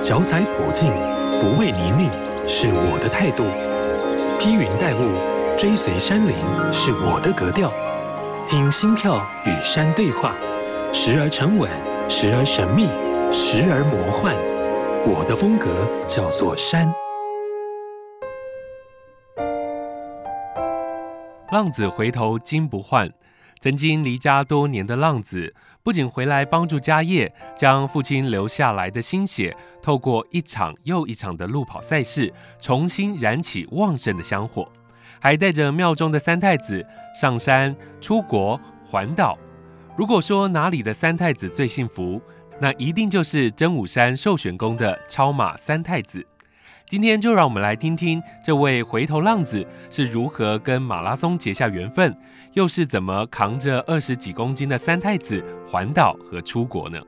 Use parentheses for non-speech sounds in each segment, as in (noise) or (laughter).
脚踩普径，不畏泥泞，是我的态度；披云戴雾，追随山林，是我的格调。听心跳与山对话，时而沉稳，时而神秘，时而魔幻。我的风格叫做山。浪子回头金不换。曾经离家多年的浪子，不仅回来帮助家业，将父亲留下来的心血，透过一场又一场的路跑赛事，重新燃起旺盛的香火，还带着庙中的三太子上山、出国、环岛。如果说哪里的三太子最幸福，那一定就是真武山寿玄宫的超马三太子。今天就让我们来听听这位回头浪子是如何跟马拉松结下缘分，又是怎么扛着二十几公斤的三太子环岛和出国呢？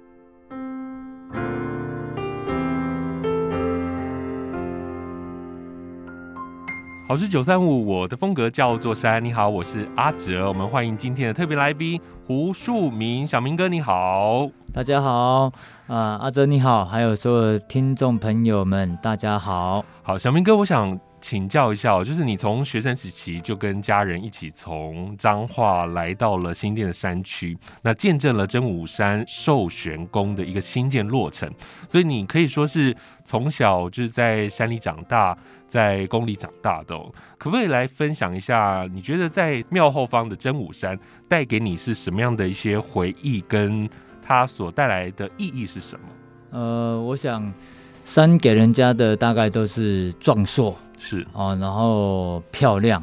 好是九三五，我的风格叫做山。你好，我是阿哲，我们欢迎今天的特别来宾胡树明，小明哥你好，大家好，啊、呃、阿哲你好，还有所有听众朋友们，大家好，好小明哥，我想。请教一下，就是你从学生时期就跟家人一起从彰化来到了新店的山区，那见证了真武山寿玄宫的一个新建落成，所以你可以说是从小就是在山里长大，在宫里长大的。可不可以来分享一下，你觉得在庙后方的真武山带给你是什么样的一些回忆，跟它所带来的意义是什么？呃，我想山给人家的大概都是壮硕。是啊，然后漂亮，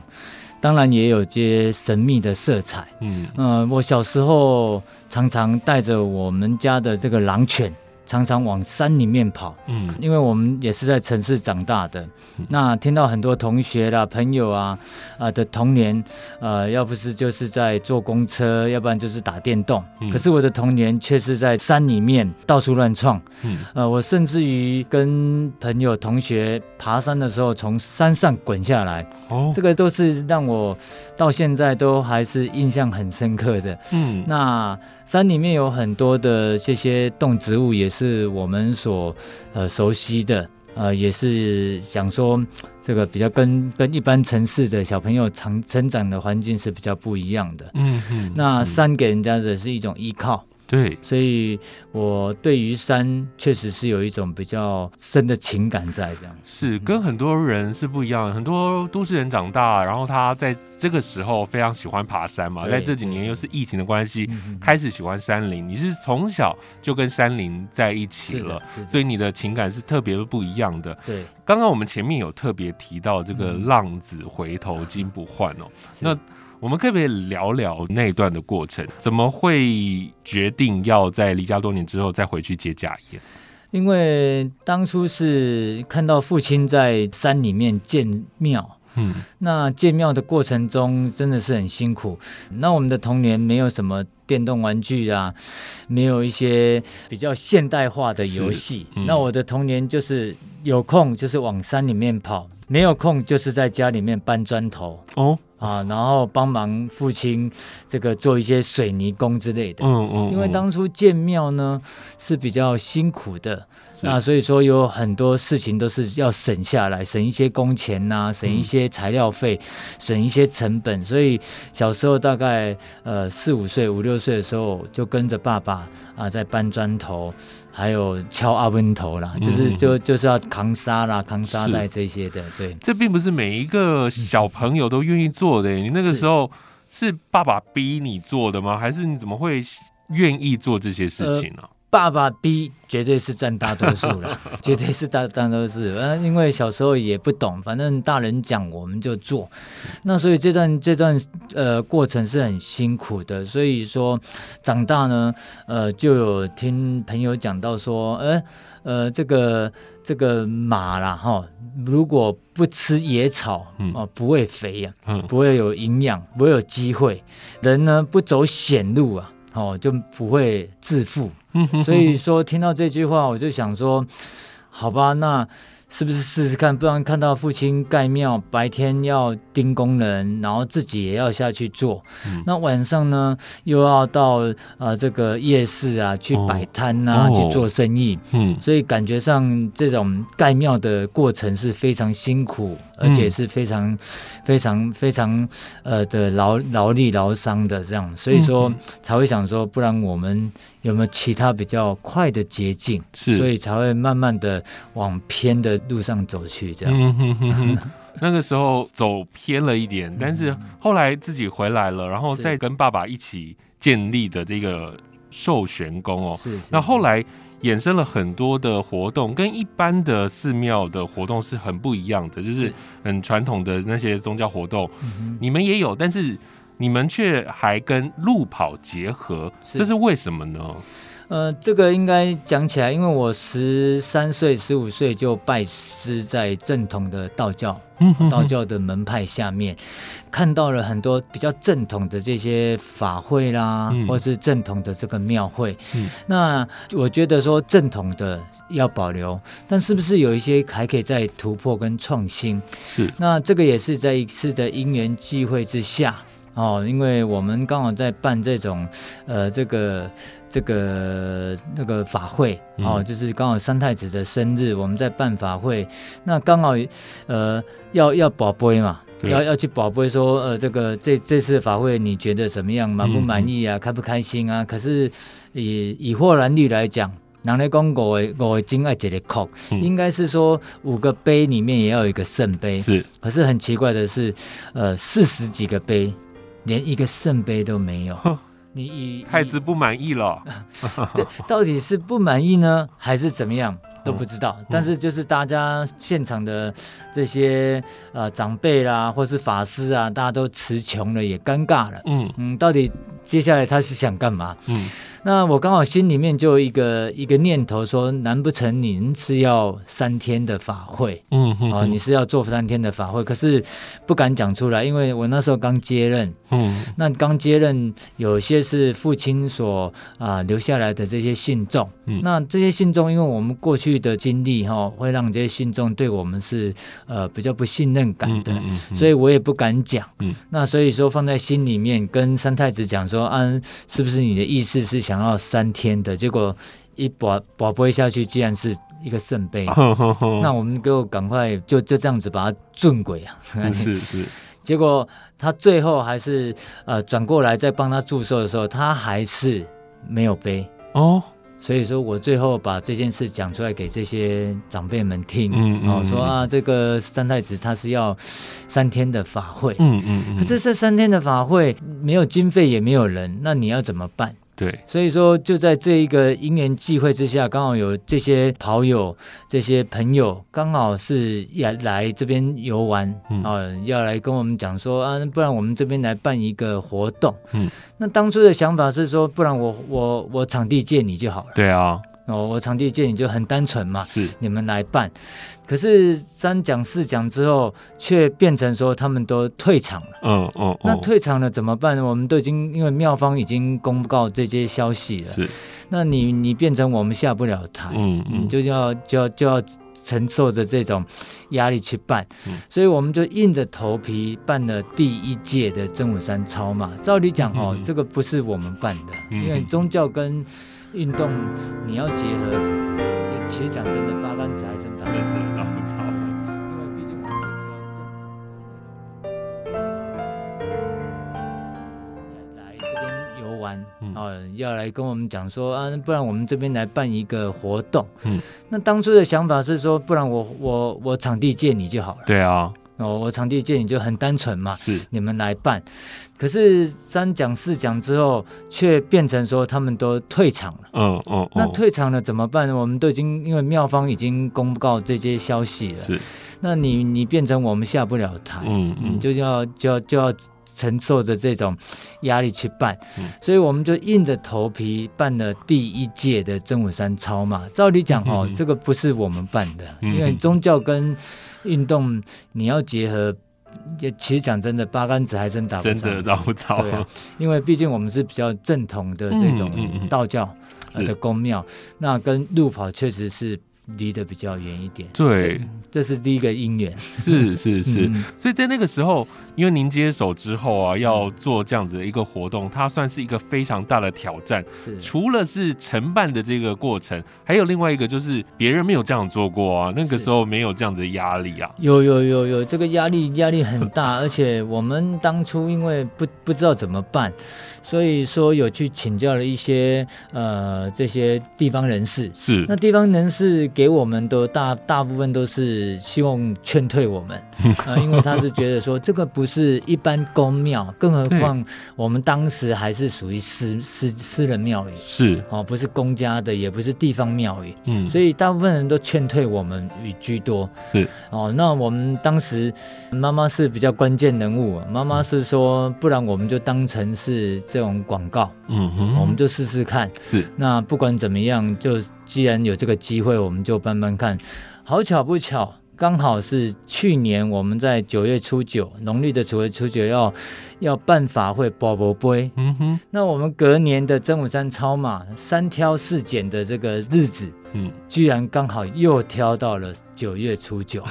当然也有些神秘的色彩。嗯嗯、呃，我小时候常常带着我们家的这个狼犬。常常往山里面跑，嗯，因为我们也是在城市长大的，嗯、那听到很多同学啦、朋友啊，啊、呃、的童年，呃，要不是就是在坐公车，要不然就是打电动，嗯、可是我的童年却是在山里面到处乱闯，嗯，呃，我甚至于跟朋友同学爬山的时候，从山上滚下来，哦，这个都是让我到现在都还是印象很深刻的，嗯，那山里面有很多的这些动植物也是。我们所呃熟悉的，呃，也是想说这个比较跟跟一般城市的小朋友成成长的环境是比较不一样的。嗯嗯，那山给人家的是一种依靠。对，所以我对于山确实是有一种比较深的情感在这样。是跟很多人是不一样，很多都市人长大，然后他在这个时候非常喜欢爬山嘛，在这几年又是疫情的关系，开始喜欢山林。你是从小就跟山林在一起了，所以你的情感是特别不一样的。对，刚刚我们前面有特别提到这个浪子回头金不换哦，那。我们可不可以聊聊那一段的过程？怎么会决定要在离家多年之后再回去接家业？因为当初是看到父亲在山里面建庙，嗯，那建庙的过程中真的是很辛苦。那我们的童年没有什么电动玩具啊，没有一些比较现代化的游戏。嗯，那我的童年就是有空就是往山里面跑，没有空就是在家里面搬砖头。哦。啊，然后帮忙父亲这个做一些水泥工之类的。嗯嗯。嗯，因为当初建庙呢是比较辛苦的，是那所以说有很多事情都是要省下来，省一些工钱呐、啊，省一些材料费，嗯、省一些成本。所以小时候大概呃四五岁、五六岁的时候，就跟着爸爸啊在搬砖头。还有敲阿温头啦，就是就就是要扛沙啦、扛沙袋这些的，对。这并不是每一个小朋友都愿意做的。你那个时候是爸爸逼你做的吗？还是你怎么会愿意做这些事情呢？呃爸爸逼绝对是占大多数了，(laughs) 绝对是大大多数。呃，因为小时候也不懂，反正大人讲我们就做。那所以这段这段呃过程是很辛苦的。所以说长大呢，呃，就有听朋友讲到说，呃呃，这个这个马啦哈，如果不吃野草哦、嗯呃，不会肥呀、啊，不会有营养，不会有机会。人呢不走险路啊，哦就不会致富。(laughs) 所以说，听到这句话，我就想说，好吧，那是不是试试看？不然看到父亲盖庙，白天要盯工人，然后自己也要下去做。嗯、那晚上呢，又要到呃这个夜市啊去摆摊啊、哦、去做生意。嗯，所以感觉上这种盖庙的过程是非常辛苦，而且是非常、嗯、非常非常呃的劳劳力劳伤的这样。所以说才会想说，不然我们有没有其他比较快的捷径？是，所以才会慢慢的往偏的。路上走去，这样。嗯哼哼哼，(laughs) 那个时候走偏了一点，但是后来自己回来了，然后再跟爸爸一起建立的这个寿玄宫哦。是。那后来衍生了很多的活动，跟一般的寺庙的活动是很不一样的，就是很传统的那些宗教活动，你们也有，但是你们却还跟路跑结合，这是为什么呢？呃，这个应该讲起来，因为我十三岁、十五岁就拜师在正统的道教，道教的门派下面，看到了很多比较正统的这些法会啦，嗯、或是正统的这个庙会。嗯、那我觉得说正统的要保留，但是不是有一些还可以再突破跟创新？是。那这个也是在一次的因缘际会之下。哦，因为我们刚好在办这种，呃，这个这个那个法会，哦，就是刚好三太子的生日，我们在办法会，那刚好，呃，要要保杯嘛，要要去保杯说，呃，这个这这次法会你觉得怎么样，满不满意啊，嗯、开不开心啊？可是以以霍兰率来讲，人来讲五个五个金爱一个扣，嗯、应该是说五个杯里面也要有一个圣杯，是，可是很奇怪的是，呃，四十几个杯。连一个圣杯都没有，(laughs) 你以太子不满意了？(laughs) 对，到底是不满意呢，还是怎么样都不知道。嗯、但是就是大家现场的这些呃长辈啦，或是法师啊，大家都词穷了，也尴尬了。嗯嗯，到底接下来他是想干嘛？嗯。那我刚好心里面就有一个一个念头说，难不成您是要三天的法会？嗯哼，哼，哦，你是要做三天的法会，可是不敢讲出来，因为我那时候刚接任。嗯，那刚接任，有些是父亲所啊、呃、留下来的这些信众。嗯，那这些信众，因为我们过去的经历哈、哦，会让这些信众对我们是呃比较不信任感的，嗯嗯嗯、所以我也不敢讲。嗯，那所以说放在心里面，跟三太子讲说，啊，是不是你的意思是想？然后三天的结果一把把杯下去，居然是一个圣杯。(laughs) 那我们就赶快就就这样子把它尊轨啊！是是。(laughs) 结果他最后还是呃转过来再帮他祝寿的时候，他还是没有杯哦。所以说我最后把这件事讲出来给这些长辈们听，嗯嗯，说啊这个三太子他是要三天的法会，嗯嗯嗯。可是这三天的法会没有经费也没有人，那你要怎么办？对，所以说就在这一个因缘际会之下，刚好有这些跑友、这些朋友，刚好是也来这边游玩，嗯、啊，要来跟我们讲说啊，不然我们这边来办一个活动。嗯，那当初的想法是说，不然我我我场地借你就好了。对啊。哦，我场地借你就很单纯嘛，是你们来办，可是三讲四讲之后，却变成说他们都退场了。嗯嗯，那退场了怎么办？我们都已经因为妙方已经公告这些消息了，是，那你你变成我们下不了台，嗯嗯，你就要就要就要承受着这种压力去办，嗯、所以我们就硬着头皮办了第一届的真武山超嘛。照理讲哦，嗯、这个不是我们办的，嗯、因为宗教跟运动你要结合，其实讲真的，八竿子还真打不着。因为毕竟我们是来这边游玩，嗯、哦，要来跟我们讲说啊，不然我们这边来办一个活动。嗯，那当初的想法是说，不然我我我场地借你就好了。对啊。哦，我场地借你就很单纯嘛，是。你们来办，可是三讲四讲之后，却变成说他们都退场了。嗯嗯，嗯，那退场了怎么办？我们都已经因为妙方已经公告这些消息了，是，那你你变成我们下不了台，嗯嗯，你就要就要就要承受着这种压力去办，嗯、所以我们就硬着头皮办了第一届的真武山超马。照理讲 (laughs) 哦，嗯、这个不是我们办的，(laughs) 嗯、因为宗教跟运动你要结合，其实讲真的，八竿子还真打不着，真的找不着。因为毕竟我们是比较正统的这种道教的宫庙，嗯嗯嗯、那跟路跑确实是离得比较远一点。对，这是第一个因缘。是是是，嗯、所以在那个时候，因为您接手之后啊，要做这样子的一个活动，它算是一个非常大的挑战。是，除了是承办的这个过程，还有另外一个就是别人没有这样做过啊，那个时候没有这样子的压力啊。有有有有，这个压力压力很大，(laughs) 而且我们当初因为不不知道怎么办。所以说有去请教了一些呃这些地方人士，是那地方人士给我们的大大部分都是希望劝退我们 (laughs) 因为他是觉得说这个不是一般公庙，更何况我们当时还是属于私私私人庙宇，是。哦，不是公家的，也不是地方庙宇，嗯，所以大部分人都劝退我们与居多，是。哦，那我们当时妈妈是比较关键人物，妈妈是说，不然我们就当成是。这种广告，嗯哼，我们就试试看。是，那不管怎么样，就既然有这个机会，我们就办办看。好巧不巧，刚好是去年我们在九月初九，农历的九月初九要要办法会宝宝杯。嗯哼，那我们隔年的真武山超马三挑四拣的这个日子，嗯，居然刚好又挑到了九月初九，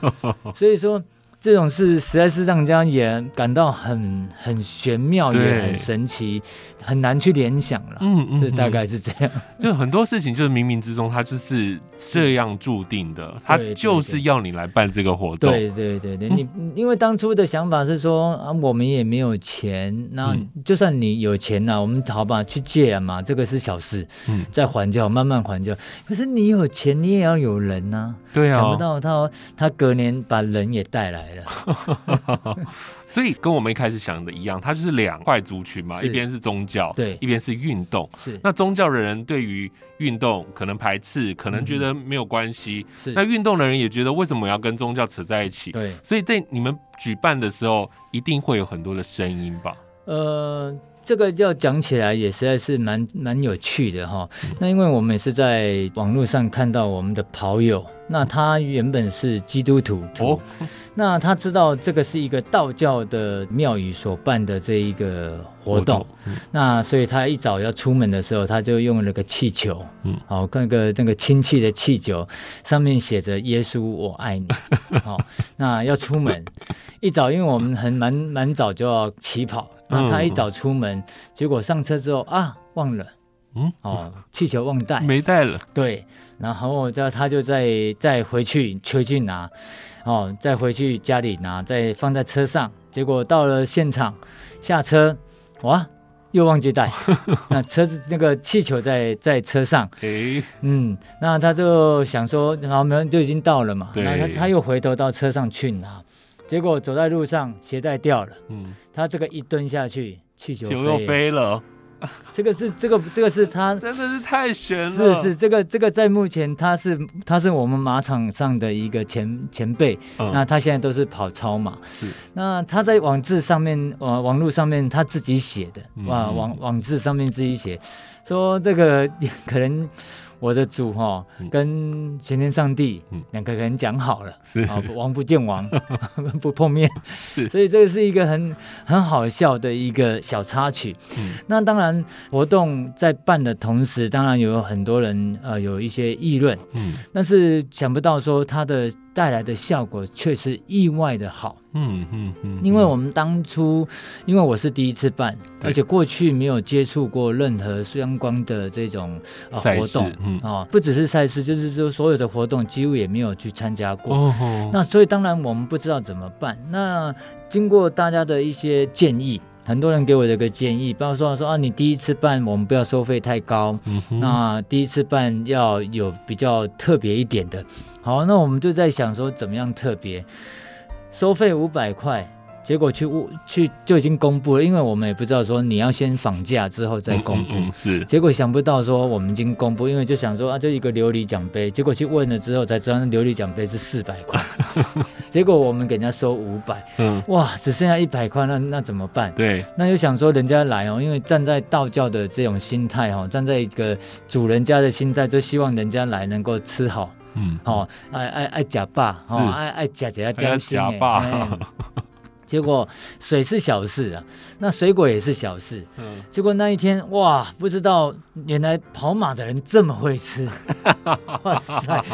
(laughs) 所以说。这种事实在是让人家也感到很很玄妙，也很神奇，很难去联想了。嗯嗯，是大概是这样。(laughs) 就很多事情，就是冥冥之中，它就是这样注定的，他就是要你来办这个活动。对对对对，你因为当初的想法是说啊，我们也没有钱，那就算你有钱呐，我们好吧去借嘛，这个是小事，嗯，再还就好，慢慢还就好。可是你有钱，你也要有人呐。对啊，想不到他他隔年把人也带来了。(laughs) 所以跟我们一开始想的一样，它就是两块族群嘛，一边是宗教，对，一边是运动。是，那宗教的人对于运动可能排斥，可能觉得没有关系。嗯、是，那运动的人也觉得为什么要跟宗教扯在一起？对，所以在你们举办的时候，一定会有很多的声音吧？呃。这个要讲起来也实在是蛮蛮有趣的哈。那因为我们也是在网络上看到我们的跑友，那他原本是基督徒，哦，那他知道这个是一个道教的庙宇所办的这一个活动，那所以他一早要出门的时候，他就用了个气球，嗯，好，那个那个氢气的气球，上面写着“耶稣我爱你”，好，(laughs) 那要出门一早，因为我们很蛮蛮早就要起跑。那他一早出门，嗯、结果上车之后啊，忘了，嗯，哦，气球忘带，没带了。对，然后他他就再再回去回去拿，哦，再回去家里拿，再放在车上。结果到了现场下车，哇，又忘记带。(laughs) 那车子那个气球在在车上，诶，嗯，那他就想说，然后我们就已经到了嘛，对，那他他又回头到车上去拿。结果走在路上，鞋带掉了。嗯，他这个一蹲下去，气球又飞了。这个是这个这个是他 (laughs) 真的是太悬了。是是，这个这个在目前他是他是我们马场上的一个前前辈。嗯，那他现在都是跑超马。是，那他在网志上面网网络上面他自己写的。哇，网网志上面自己写，说这个 (laughs) 可能。我的主哈跟全天上帝两个人讲好了，是。啊，王不见王，(laughs) 不碰面，所以这个是一个很很好笑的一个小插曲。那当然，活动在办的同时，当然有很多人呃有一些议论，嗯，但是想不到说他的。带来的效果却是意外的好，嗯嗯嗯，因为我们当初，因为我是第一次办，而且过去没有接触过任何相关的这种、呃、活动，嗯啊、哦，不只是赛事，就是说所有的活动几乎也没有去参加过，哦哦，那所以当然我们不知道怎么办。那经过大家的一些建议。很多人给我的一个建议，包括说说啊，你第一次办，我们不要收费太高。嗯哼。那第一次办要有比较特别一点的。好，那我们就在想说，怎么样特别？收费五百块。结果去去就已经公布了，因为我们也不知道说你要先访价之后再公布。嗯嗯嗯是。结果想不到说我们已经公布，因为就想说啊，就一个琉璃奖杯。结果去问了之后才知道，那琉璃奖杯是四百块。(laughs) 结果我们给人家收五百。嗯。哇，只剩下一百块，那那怎么办？对。那就想说人家来哦，因为站在道教的这种心态哦，站在一个主人家的心态，就希望人家来能够吃好。嗯。哦，爱爱爱假爸，哦，爱爱假假点心。(laughs) 结果水是小事啊，那水果也是小事。嗯，结果那一天哇，不知道原来跑马的人这么会吃，(laughs) 哇塞，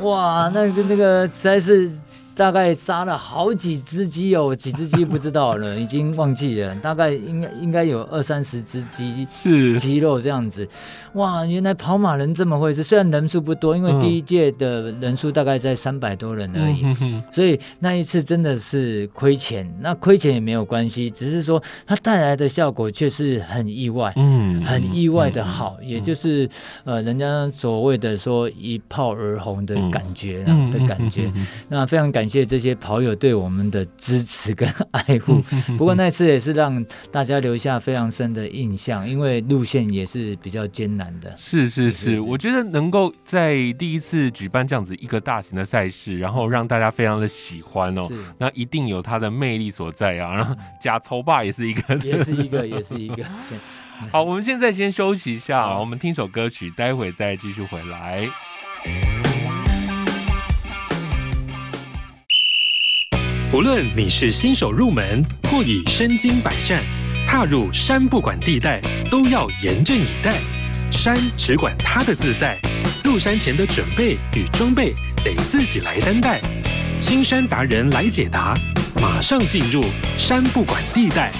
哇，那个那个实在是。大概杀了好几只鸡哦，几只鸡不知道了，已经忘记了。大概应该 (laughs) 应该有二三十只鸡，是鸡肉这样子。哇，原来跑马人这么回事，虽然人数不多，因为第一届的人数大概在三百多人而已，嗯、所以那一次真的是亏钱。那亏钱也没有关系，只是说它带来的效果却是很意外，嗯，很意外的好，嗯、也就是呃，人家所谓的说一炮而红的感觉、嗯、的感觉。那非常感。感谢这些跑友对我们的支持跟爱护。(laughs) 不过那次也是让大家留下非常深的印象，因为路线也是比较艰难的。是是是，我觉得能够在第一次举办这样子一个大型的赛事，然后让大家非常的喜欢哦，那一定有它的魅力所在啊。然后假丑霸也是一个，也是一个，(laughs) 也是一个。好，我们现在先休息一下，我们听首歌曲，待会再继续回来。无论你是新手入门，或已身经百战，踏入山不管地带，都要严阵以待。山只管它的自在，入山前的准备与装备得自己来担待。青山达人来解答，马上进入山不管地带。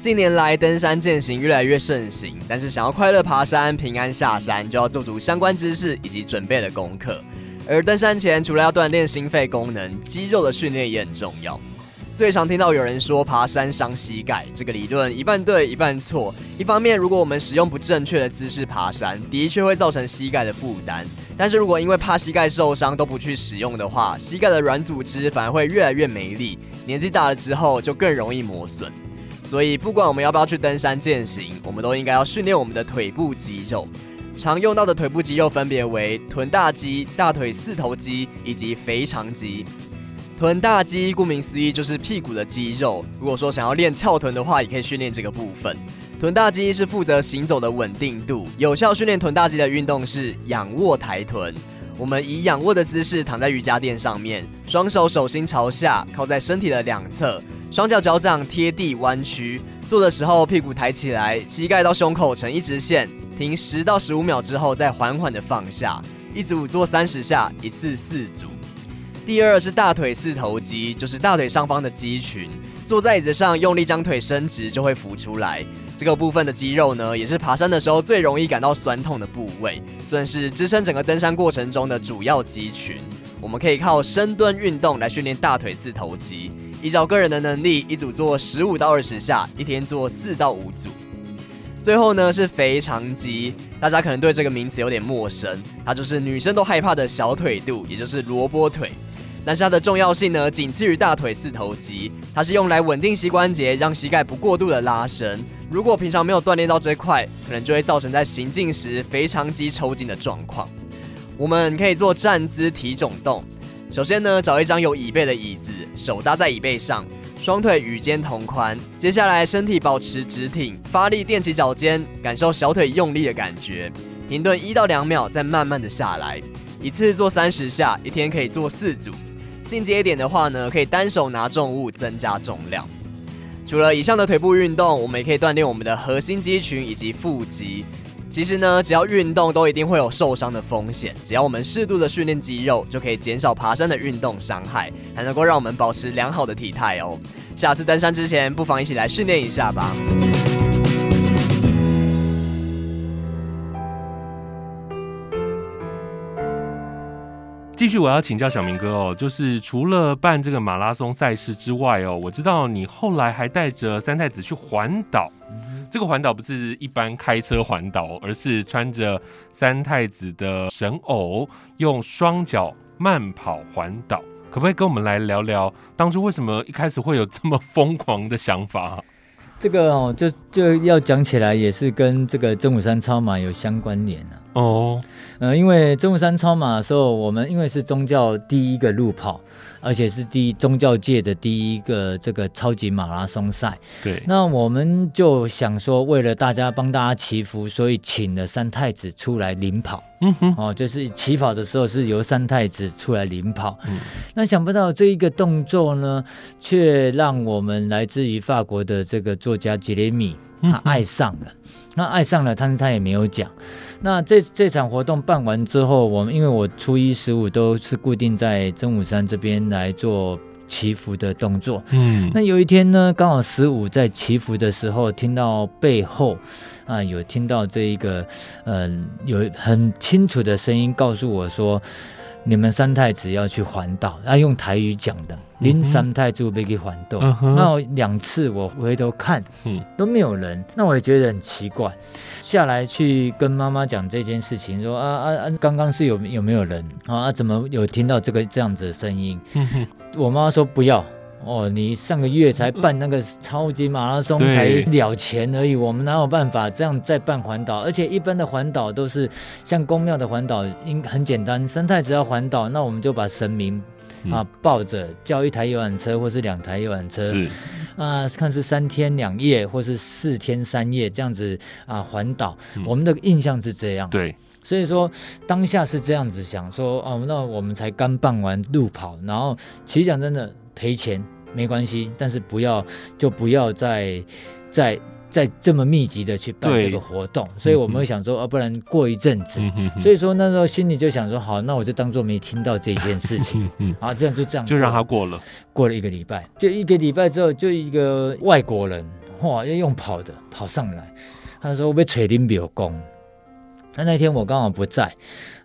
近年来，登山健行越来越盛行，但是想要快乐爬山、平安下山，就要做足相关知识以及准备的功课。而登山前，除了要锻炼心肺功能，肌肉的训练也很重要。最常听到有人说爬山伤膝盖，这个理论一半对一半错。一方面，如果我们使用不正确的姿势爬山，的确会造成膝盖的负担。但是如果因为怕膝盖受伤都不去使用的话，膝盖的软组织反而会越来越没力，年纪大了之后就更容易磨损。所以，不管我们要不要去登山健行，我们都应该要训练我们的腿部肌肉。常用到的腿部肌肉分别为臀大肌、大腿四头肌以及腓肠肌。臀大肌顾名思义就是屁股的肌肉。如果说想要练翘臀的话，也可以训练这个部分。臀大肌是负责行走的稳定度，有效训练臀大肌的运动是仰卧抬臀。我们以仰卧的姿势躺在瑜伽垫上面，双手手心朝下，靠在身体的两侧，双脚脚掌贴地弯曲。做的时候屁股抬起来，膝盖到胸口成一直线。停十到十五秒之后，再缓缓的放下。一组做三十下，一次四组。第二是大腿四头肌，就是大腿上方的肌群。坐在椅子上，用力将腿伸直，就会浮出来。这个部分的肌肉呢，也是爬山的时候最容易感到酸痛的部位，算是支撑整个登山过程中的主要肌群。我们可以靠深蹲运动来训练大腿四头肌。依照个人的能力，一组做十五到二十下，一天做四到五组。最后呢是腓肠肌，大家可能对这个名词有点陌生，它就是女生都害怕的小腿肚，也就是萝卜腿。但是它的重要性呢，仅次于大腿四头肌，它是用来稳定膝关节，让膝盖不过度的拉伸。如果平常没有锻炼到这块，可能就会造成在行进时腓肠肌抽筋的状况。我们可以做站姿提踵动，首先呢，找一张有椅背的椅子，手搭在椅背上。双腿与肩同宽，接下来身体保持直挺，发力垫起脚尖，感受小腿用力的感觉。停顿一到两秒，再慢慢的下来。一次做三十下，一天可以做四组。进阶一点的话呢，可以单手拿重物，增加重量。除了以上的腿部运动，我们也可以锻炼我们的核心肌群以及腹肌。其实呢，只要运动都一定会有受伤的风险，只要我们适度的训练肌肉，就可以减少爬山的运动伤害，还能够让我们保持良好的体态哦。下次登山之前，不妨一起来训练一下吧。继续，我要请教小明哥哦，就是除了办这个马拉松赛事之外哦，我知道你后来还带着三太子去环岛。这个环岛不是一般开车环岛，而是穿着三太子的神偶，用双脚慢跑环岛。可不可以跟我们来聊聊，当初为什么一开始会有这么疯狂的想法？(laughs) 这个哦，就就要讲起来，也是跟这个真武山超马有相关联啊。哦，呃，因为中山超马的时候，我们因为是宗教第一个路跑。而且是第一宗教界的第一个这个超级马拉松赛，对。那我们就想说，为了大家帮大家祈福，所以请了三太子出来领跑。嗯哼，哦，就是起跑的时候是由三太子出来领跑。嗯，那想不到这一个动作呢，却让我们来自于法国的这个作家杰雷米他爱上了。那爱上了，但是他也没有讲。那这这场活动办完之后，我们因为我初一十五都是固定在真武山这边来做祈福的动作。嗯，那有一天呢，刚好十五在祈福的时候，听到背后啊有听到这一个嗯、呃、有很清楚的声音告诉我说。你们三太子要去环岛，要、啊、用台语讲的。您三太子被给环岛，嗯、那两次我回头看，嗯，都没有人，那我也觉得很奇怪。下来去跟妈妈讲这件事情，说啊啊啊，刚刚是有有没有人啊？怎么有听到这个这样子的声音？嗯、我妈妈说不要。哦，你上个月才办那个超级马拉松，才了钱而已，我们哪有办法这样再办环岛？而且一般的环岛都是像公庙的环岛，应很简单，生态只要环岛，那我们就把神明啊抱着，叫一台游览车或是两台游览车，是啊，看是三天两夜或是四天三夜这样子啊环岛，我们的印象是这样。对，所以说当下是这样子想说，哦，那我们才刚办完路跑，然后其实讲真的。赔钱没关系，但是不要就不要再再再这么密集的去办这个活动。所以我们会想说，啊，不然过一阵子。嗯、所以说那时候心里就想说，好，那我就当做没听到这件事情。啊，这样就这样，就让他过了。过了一个礼拜，就一个礼拜之后，就一个外国人哇，要用跑的跑上来，他说我被锤林表公。他那天我刚好不在，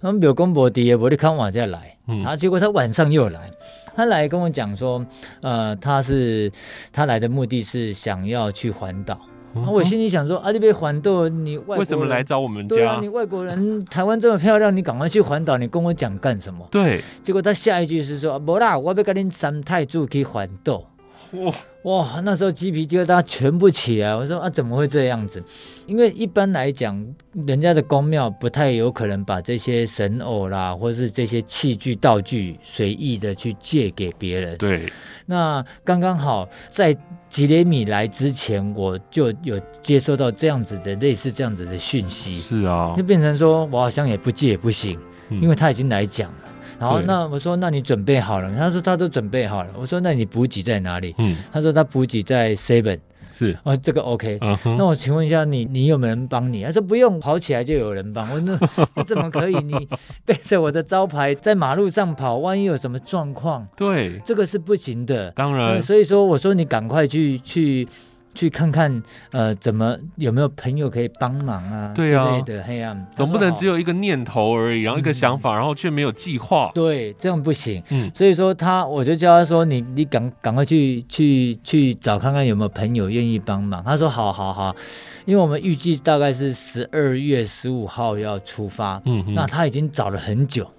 他们表公伯爹我得看晚再来。嗯，然后结果他晚上又来。他来跟我讲说，呃，他是他来的目的是想要去环岛。嗯、我心里想说，啊，你被环岛，你外国人为什么来找我们家？对啊，你外国人，台湾这么漂亮，你赶快去环岛，你跟我讲干什么？对。结果他下一句是说，不啦，我要跟你三太子去环岛。哇哇，那时候鸡皮疙瘩全部起来。我说啊，怎么会这样子？因为一般来讲，人家的宫庙不太有可能把这些神偶啦，或是这些器具道具随意的去借给别人。对。那刚刚好在吉雷米来之前，我就有接收到这样子的类似这样子的讯息。是啊。就变成说我好像也不借也不行，嗯、因为他已经来讲了。好，那我说，那你准备好了？他说他都准备好了。我说，那你补给在哪里？嗯，他说他补给在 Seven。是哦，这个 OK。Uh -huh. 那我请问一下你，你有没有人帮你？他说不用，跑起来就有人帮。我那那怎么可以？你背着我的招牌在马路上跑，万一有什么状况？对，这个是不行的。当然，所以说我说你赶快去去。去看看，呃，怎么有没有朋友可以帮忙啊？对啊，之类的，黑暗总不能只有一个念头而已，然后一个想法，嗯、然后却没有计划。对，这样不行。嗯，所以说他，我就叫他说，你你赶赶快去去去找看看有没有朋友愿意帮忙。他说好好好，因为我们预计大概是十二月十五号要出发。嗯，那他已经找了很久。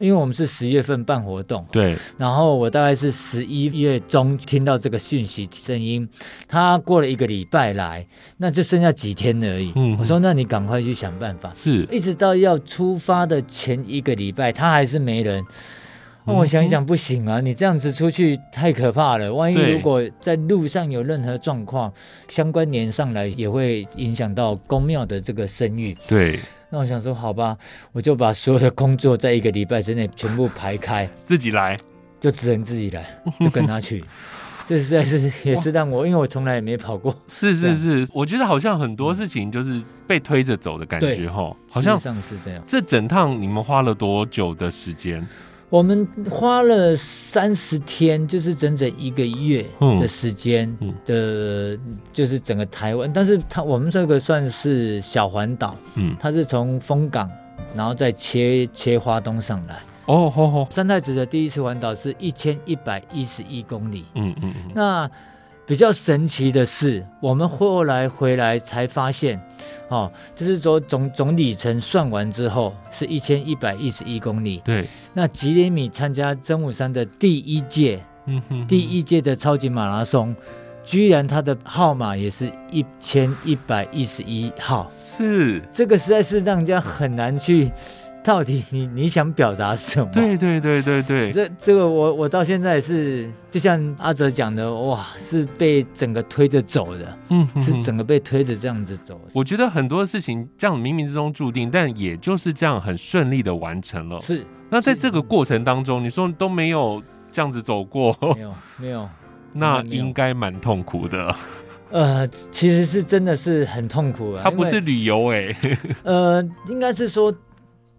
因为我们是十月份办活动，对，然后我大概是十一月中听到这个讯息声音，他过了一个礼拜来，那就剩下几天而已。嗯，我说那你赶快去想办法，是，一直到要出发的前一个礼拜，他还是没人。那我想一想，不行啊，你这样子出去太可怕了，万一如果在路上有任何状况，相关连上来也会影响到公庙的这个声誉。对。那我想说，好吧，我就把所有的工作在一个礼拜之内全部排开，(laughs) 自己来，就只能自己来，(laughs) 就跟他去。这实在是也是让我，因为我从来也没跑过。(laughs) 是是是，我觉得好像很多事情就是被推着走的感觉哈，好像上是这样。这整趟你们花了多久的时间？我们花了三十天，就是整整一个月的时间的，就是整个台湾。但是它我们这个算是小环岛，嗯，它是从风港，然后再切切花东上来。哦，好好。三太子的第一次环岛是一千一百一十一公里。嗯嗯嗯。那比较神奇的是，我们后来回来才发现，哦，就是说总总里程算完之后是一千一百一十一公里。对，那吉里米参加真武山的第一届，嗯哼，第一届的超级马拉松，居然他的号码也是一千一百一十一号，是这个实在是让人家很难去。到底你你想表达什么？对对对对对，这这个我我到现在是就像阿哲讲的，哇，是被整个推着走的，嗯哼哼，是整个被推着这样子走。我觉得很多事情这样冥冥之中注定，但也就是这样很顺利的完成了。是。那在这个过程当中，你说都没有这样子走过？没有没有，(laughs) 那应该蛮痛苦的。(laughs) 呃，其实是真的是很痛苦啊。它不是旅游哎。(laughs) 呃，应该是说。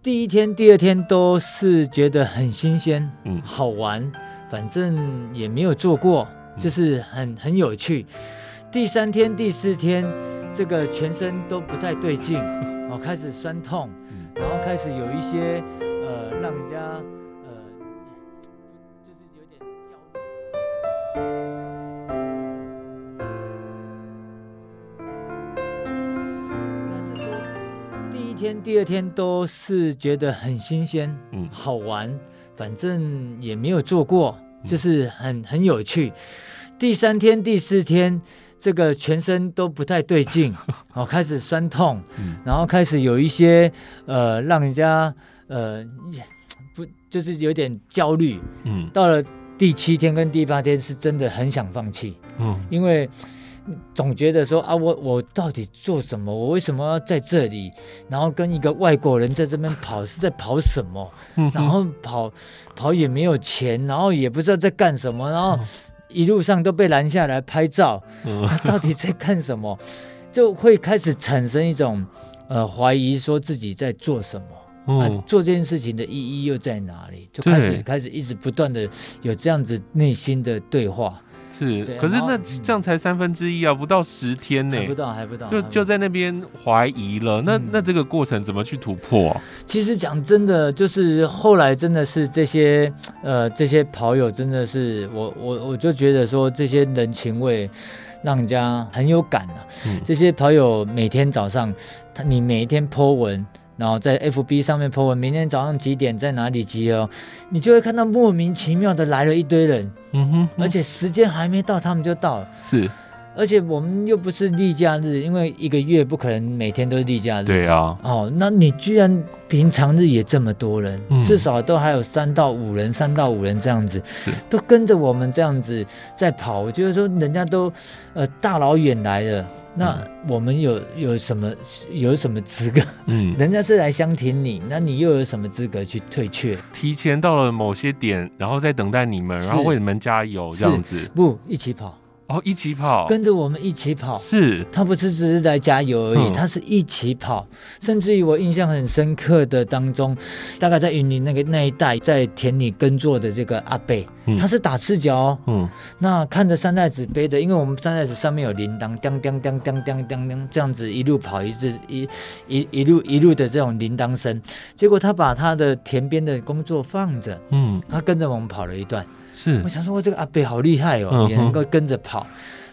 第一天、第二天都是觉得很新鲜，嗯，好玩，反正也没有做过，就是很很有趣。第三天、第四天，这个全身都不太对劲，(laughs) 哦，开始酸痛，然后开始有一些呃，让人家。天第二天都是觉得很新鲜，嗯，好玩，反正也没有做过，就是很很有趣。第三天、第四天，这个全身都不太对劲，(laughs) 哦，开始酸痛，然后开始有一些呃，让人家呃不就是有点焦虑，嗯，到了第七天跟第八天是真的很想放弃，嗯，因为。总觉得说啊，我我到底做什么？我为什么要在这里？然后跟一个外国人在这边跑，是在跑什么？然后跑跑也没有钱，然后也不知道在干什么，然后一路上都被拦下来拍照，到底在干什么？就会开始产生一种呃怀疑，说自己在做什么？啊，做这件事情的意义又在哪里？就开始开始一直不断的有这样子内心的对话。是，可是那这样才三分之一啊，不到十天呢，还不到，还不到，就就在那边怀疑了。那那这个过程怎么去突破啊？其实讲真的，就是后来真的是这些呃这些跑友真的是我我我就觉得说这些人情味让人家很有感啊。这些跑友每天早上，他你每一天 po 文。然后在 FB 上面 po 文，明天早上几点在哪里集合，你就会看到莫名其妙的来了一堆人，嗯哼，而且时间还没到，他们就到了，是。而且我们又不是例假日，因为一个月不可能每天都是例假日。对啊。哦，那你居然平常日也这么多人，嗯、至少都还有三到五人，三到五人这样子，都跟着我们这样子在跑。我觉得说人家都呃大老远来了，那我们有有什么有什么资格？嗯，(laughs) 人家是来相挺你，那你又有什么资格去退却？提前到了某些点，然后再等待你们，然后为你们加油这样子。不，一起跑。哦，一起跑，跟着我们一起跑，是。他不是只是在加油而已，嗯、他是一起跑。甚至于我印象很深刻的当中，大概在云林那个那一带，在田里耕作的这个阿伯，嗯、他是打赤脚、哦，嗯，那看着三袋子背着，因为我们三袋子上面有铃铛，叮叮叮叮叮叮叮，这样子一路跑，一直一一一路一路的这种铃铛声，结果他把他的田边的工作放着，嗯，他跟着我们跑了一段。是，我想说，我这个阿伯好厉害哦，嗯、也能够跟着跑。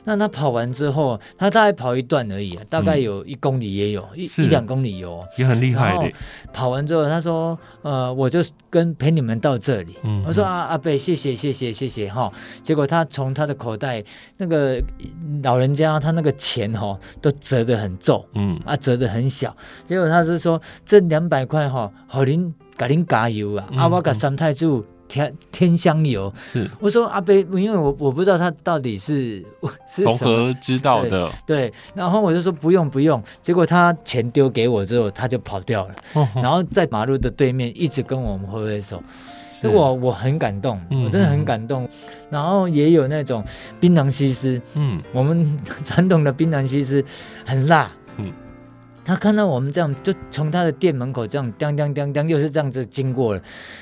那他跑完之后，他大概跑一段而已，啊，大概有一公里也有，嗯、一一两公里有，也很厉害的。跑完之后，他说：“呃，我就跟陪你们到这里。嗯”我说：“啊，阿伯，谢谢，谢谢，谢谢哈。”结果他从他的口袋，那个老人家他那个钱哈都折得很皱，嗯啊折得很小。结果他是说：“这两百块哈，好您给您加油啊！阿我给三太子。”天天香油。是，我说阿贝，因为我我不知道他到底是 (laughs) 是从何知道的？对，对，然后我就说不用不用，结果他钱丢给我之后，他就跑掉了，哦、然后在马路的对面一直跟我们挥挥手，是。我我很感动，我真的很感动，嗯、然后也有那种槟榔西施，嗯，我们传统的槟榔西施很辣。他看到我们这样，就从他的店门口这样当当当当，又是这样子经过了。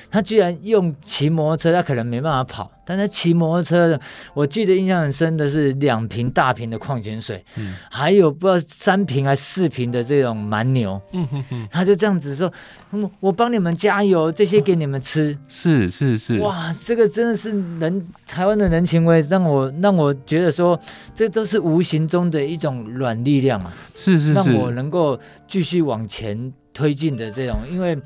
他居然用骑摩托车，他可能没办法跑，但是骑摩托车的，我记得印象很深的是两瓶大瓶的矿泉水，嗯，还有不知道三瓶还四瓶的这种蛮牛，嗯哼哼，他就这样子说，我帮你们加油，这些给你们吃，是是是，哇，这个真的是人台湾的人情味，让我让我觉得说，这都是无形中的一种软力量啊，是是是，让我能够继续往前。推进的这种，因为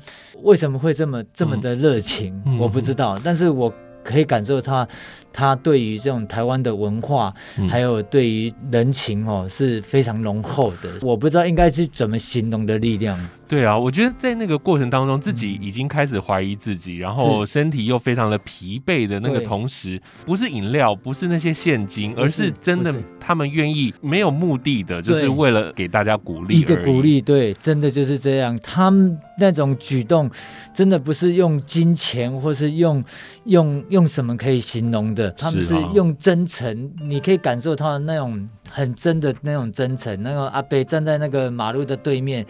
为什么会这么这么的热情，嗯、我不知道。嗯、但是我可以感受他他对于这种台湾的文化，嗯、还有对于人情哦是非常浓厚的。我不知道应该是怎么形容的力量。对啊，我觉得在那个过程当中，自己已经开始怀疑自己，嗯、然后身体又非常的疲惫的那个同时，不是饮料，不是那些现金，而是真的他们愿意没有目的的，就是为了给大家鼓励。一个鼓励，对，真的就是这样。他们那种举动，真的不是用金钱或是用用用什么可以形容的，他们是用真诚，啊、你可以感受他的那种。很真的那种真诚，那个阿伯站在那个马路的对面，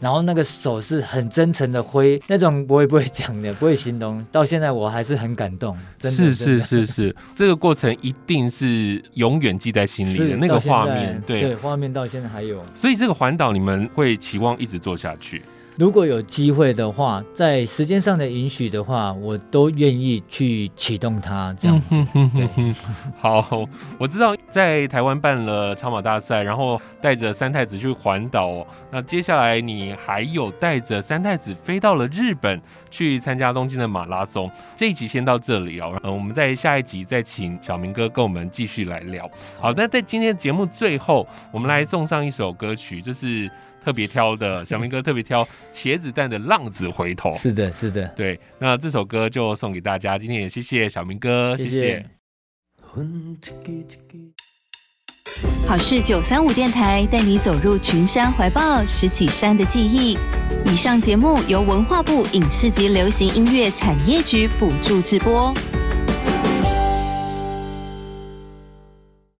然后那个手是很真诚的挥，(laughs) 那种我也不会讲的，不会形容。到现在我还是很感动，真的。是是是是，这个过程一定是永远记在心里的那个画面，对对，画面到现在还有。所以这个环岛你们会期望一直做下去？如果有机会的话，在时间上的允许的话，我都愿意去启动它这样子。(laughs) 好，我知道在台湾办了超马大赛，然后带着三太子去环岛。那接下来你还有带着三太子飞到了日本去参加东京的马拉松。这一集先到这里哦，嗯，我们在下一集再请小明哥跟我们继续来聊。好，那在今天的节目最后，我们来送上一首歌曲，就是。特别挑的小明哥特别挑茄子蛋的浪子回头，是的，是的，对。那这首歌就送给大家。今天也谢谢小明哥，谢谢。好事九三五电台带你走入群山怀抱，拾起山的记忆。以上节目由文化部影视及流行音乐产业局补助直播。